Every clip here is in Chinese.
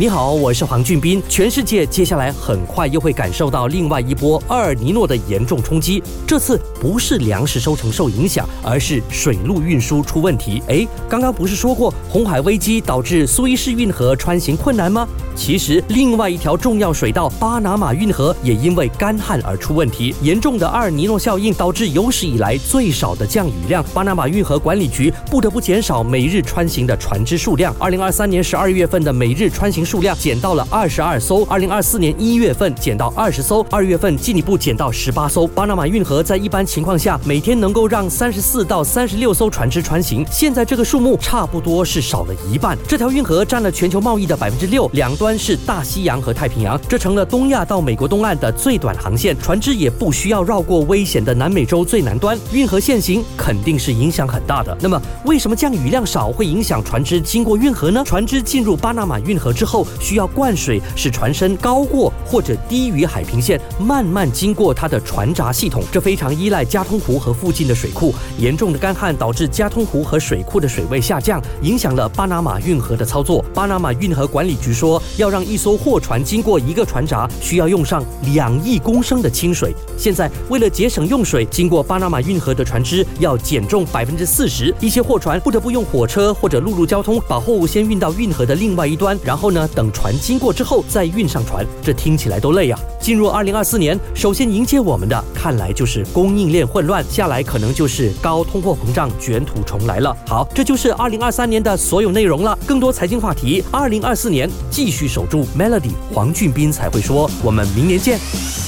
你好，我是黄俊斌。全世界接下来很快又会感受到另外一波厄尔尼诺的严重冲击。这次不是粮食收成受影响，而是水路运输出问题。诶，刚刚不是说过红海危机导致苏伊士运河穿行困难吗？其实另外一条重要水道巴拿马运河也因为干旱而出问题。严重的厄尔尼诺效应导致有史以来最少的降雨量，巴拿马运河管理局不得不减少每日穿行的船只数量。二零二三年十二月份的每日穿行。数量减到了二十二艘，二零二四年一月份减到二十艘，二月份进一步减到十八艘。巴拿马运河在一般情况下每天能够让三十四到三十六艘船只穿行，现在这个数目差不多是少了一半。这条运河占了全球贸易的百分之六，两端是大西洋和太平洋，这成了东亚到美国东岸的最短航线，船只也不需要绕过危险的南美洲最南端。运河限行肯定是影响很大的。那么，为什么降雨量少会影响船只经过运河呢？船只进入巴拿马运河之后后。需要灌水，使船身高过或者低于海平线，慢慢经过它的船闸系统。这非常依赖加通湖和附近的水库。严重的干旱导致加通湖和水库的水位下降，影响了巴拿马运河的操作。巴拿马运河管理局说，要让一艘货船经过一个船闸，需要用上两亿公升的清水。现在为了节省用水，经过巴拿马运河的船只要减重百分之四十。一些货船不得不用火车或者陆路交通把货物先运到运河的另外一端，然后呢？等船经过之后再运上船，这听起来都累啊！进入二零二四年，首先迎接我们的，看来就是供应链混乱，下来可能就是高通货膨胀卷土重来了。好，这就是二零二三年的所有内容了。更多财经话题，二零二四年继续守住 Melody，黄俊斌才会说，我们明年见。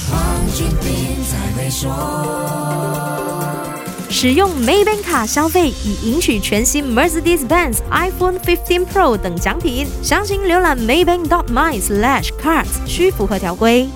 黄俊斌才会说。使用 Maybank 卡消费，以赢取全新 Mercedes-Benz iPhone 15 Pro 等奖品。详情浏览 maybank.my/cards，需符合条规。